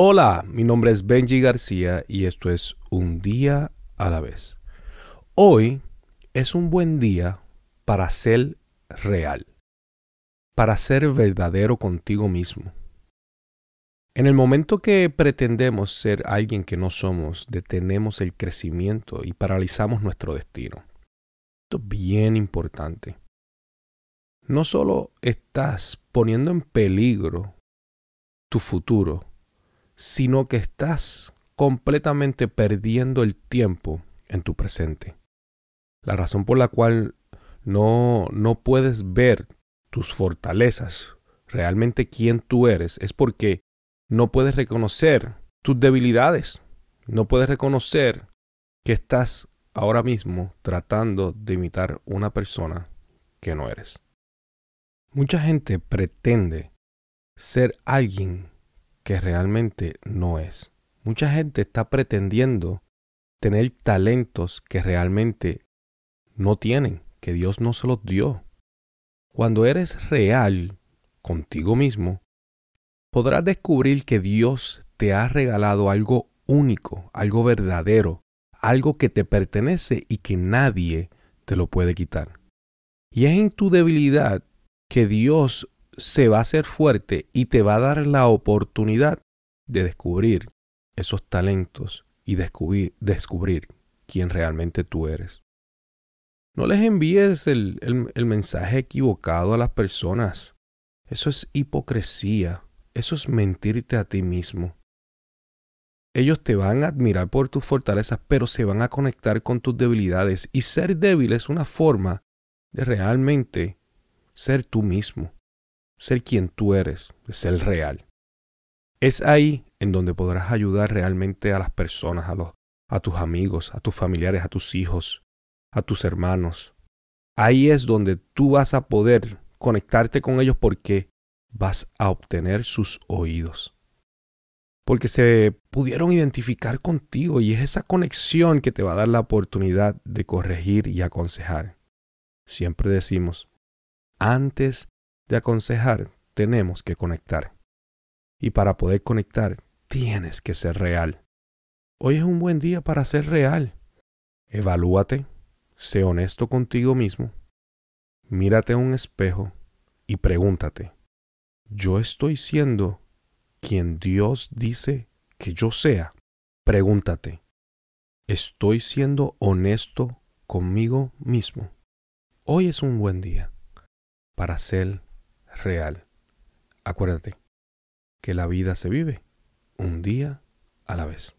Hola, mi nombre es Benji García y esto es Un día a la vez. Hoy es un buen día para ser real, para ser verdadero contigo mismo. En el momento que pretendemos ser alguien que no somos, detenemos el crecimiento y paralizamos nuestro destino. Esto es bien importante. No solo estás poniendo en peligro tu futuro, sino que estás completamente perdiendo el tiempo en tu presente. La razón por la cual no, no puedes ver tus fortalezas, realmente quién tú eres, es porque no puedes reconocer tus debilidades. No puedes reconocer que estás ahora mismo tratando de imitar una persona que no eres. Mucha gente pretende ser alguien que realmente no es. Mucha gente está pretendiendo tener talentos que realmente no tienen, que Dios no se los dio. Cuando eres real contigo mismo, podrás descubrir que Dios te ha regalado algo único, algo verdadero, algo que te pertenece y que nadie te lo puede quitar. Y es en tu debilidad que Dios se va a hacer fuerte y te va a dar la oportunidad de descubrir esos talentos y descubrir, descubrir quién realmente tú eres. No les envíes el, el mensaje equivocado a las personas. Eso es hipocresía. Eso es mentirte a ti mismo. Ellos te van a admirar por tus fortalezas, pero se van a conectar con tus debilidades. Y ser débil es una forma de realmente ser tú mismo ser quien tú eres, ser real. Es ahí en donde podrás ayudar realmente a las personas, a, los, a tus amigos, a tus familiares, a tus hijos, a tus hermanos. Ahí es donde tú vas a poder conectarte con ellos porque vas a obtener sus oídos. Porque se pudieron identificar contigo y es esa conexión que te va a dar la oportunidad de corregir y aconsejar. Siempre decimos, antes de aconsejar, tenemos que conectar. Y para poder conectar, tienes que ser real. Hoy es un buen día para ser real. Evalúate, sé honesto contigo mismo, mírate a un espejo y pregúntate, ¿yo estoy siendo quien Dios dice que yo sea? Pregúntate, ¿estoy siendo honesto conmigo mismo? Hoy es un buen día para ser real. Acuérdate que la vida se vive un día a la vez.